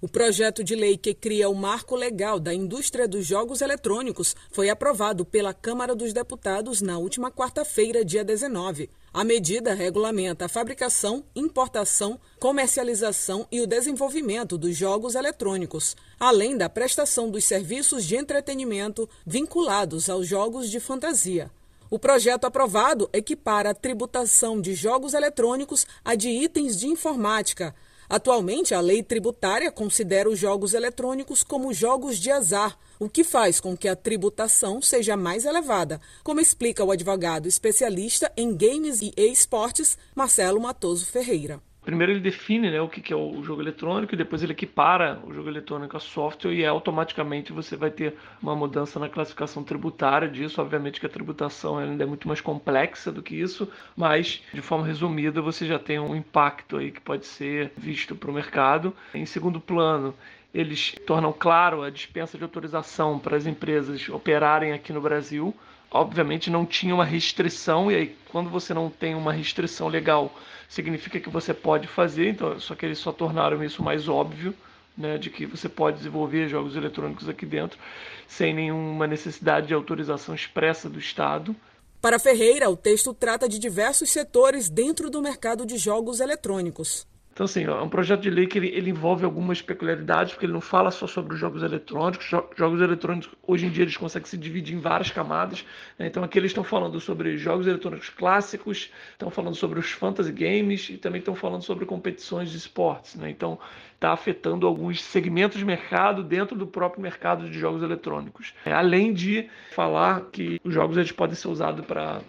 O projeto de lei que cria o marco legal da indústria dos jogos eletrônicos foi aprovado pela Câmara dos Deputados na última quarta-feira, dia 19. A medida regulamenta a fabricação, importação, comercialização e o desenvolvimento dos jogos eletrônicos, além da prestação dos serviços de entretenimento vinculados aos jogos de fantasia. O projeto aprovado equipara a tributação de jogos eletrônicos a de itens de informática Atualmente, a lei tributária considera os jogos eletrônicos como jogos de azar, o que faz com que a tributação seja mais elevada, como explica o advogado especialista em games e esportes, Marcelo Matoso Ferreira. Primeiro ele define né, o que é o jogo eletrônico e depois ele equipara o jogo eletrônico a software e automaticamente você vai ter uma mudança na classificação tributária disso. Obviamente que a tributação ainda é muito mais complexa do que isso, mas de forma resumida você já tem um impacto aí que pode ser visto para o mercado. Em segundo plano, eles tornam claro a dispensa de autorização para as empresas operarem aqui no Brasil. Obviamente não tinha uma restrição, e aí quando você não tem uma restrição legal, significa que você pode fazer, então, só que eles só tornaram isso mais óbvio, né, de que você pode desenvolver jogos eletrônicos aqui dentro sem nenhuma necessidade de autorização expressa do Estado. Para Ferreira, o texto trata de diversos setores dentro do mercado de jogos eletrônicos. Então, assim, é um projeto de lei que ele, ele, envolve algumas peculiaridades, porque ele não fala só sobre os jogos eletrônicos. Jogos eletrônicos, hoje em dia, eles conseguem se dividir em várias camadas. Né? Então, aqui eles estão falando sobre jogos eletrônicos clássicos, estão falando sobre os fantasy games e também estão falando sobre competições de esportes. Né? Então, está afetando alguns segmentos de mercado dentro do próprio mercado de jogos eletrônicos. É, além de falar que os jogos eles podem ser usados para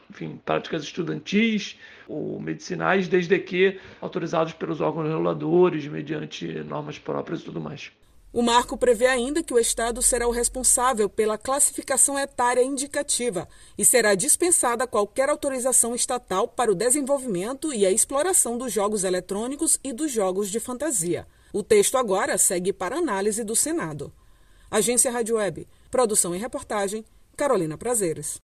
práticas estudantis ou medicinais, desde que autorizados pelos órgãos reguladores, mediante normas próprias e tudo mais. O marco prevê ainda que o Estado será o responsável pela classificação etária indicativa e será dispensada qualquer autorização estatal para o desenvolvimento e a exploração dos jogos eletrônicos e dos jogos de fantasia. O texto agora segue para análise do Senado. Agência Rádio Web. Produção e reportagem, Carolina Prazeres.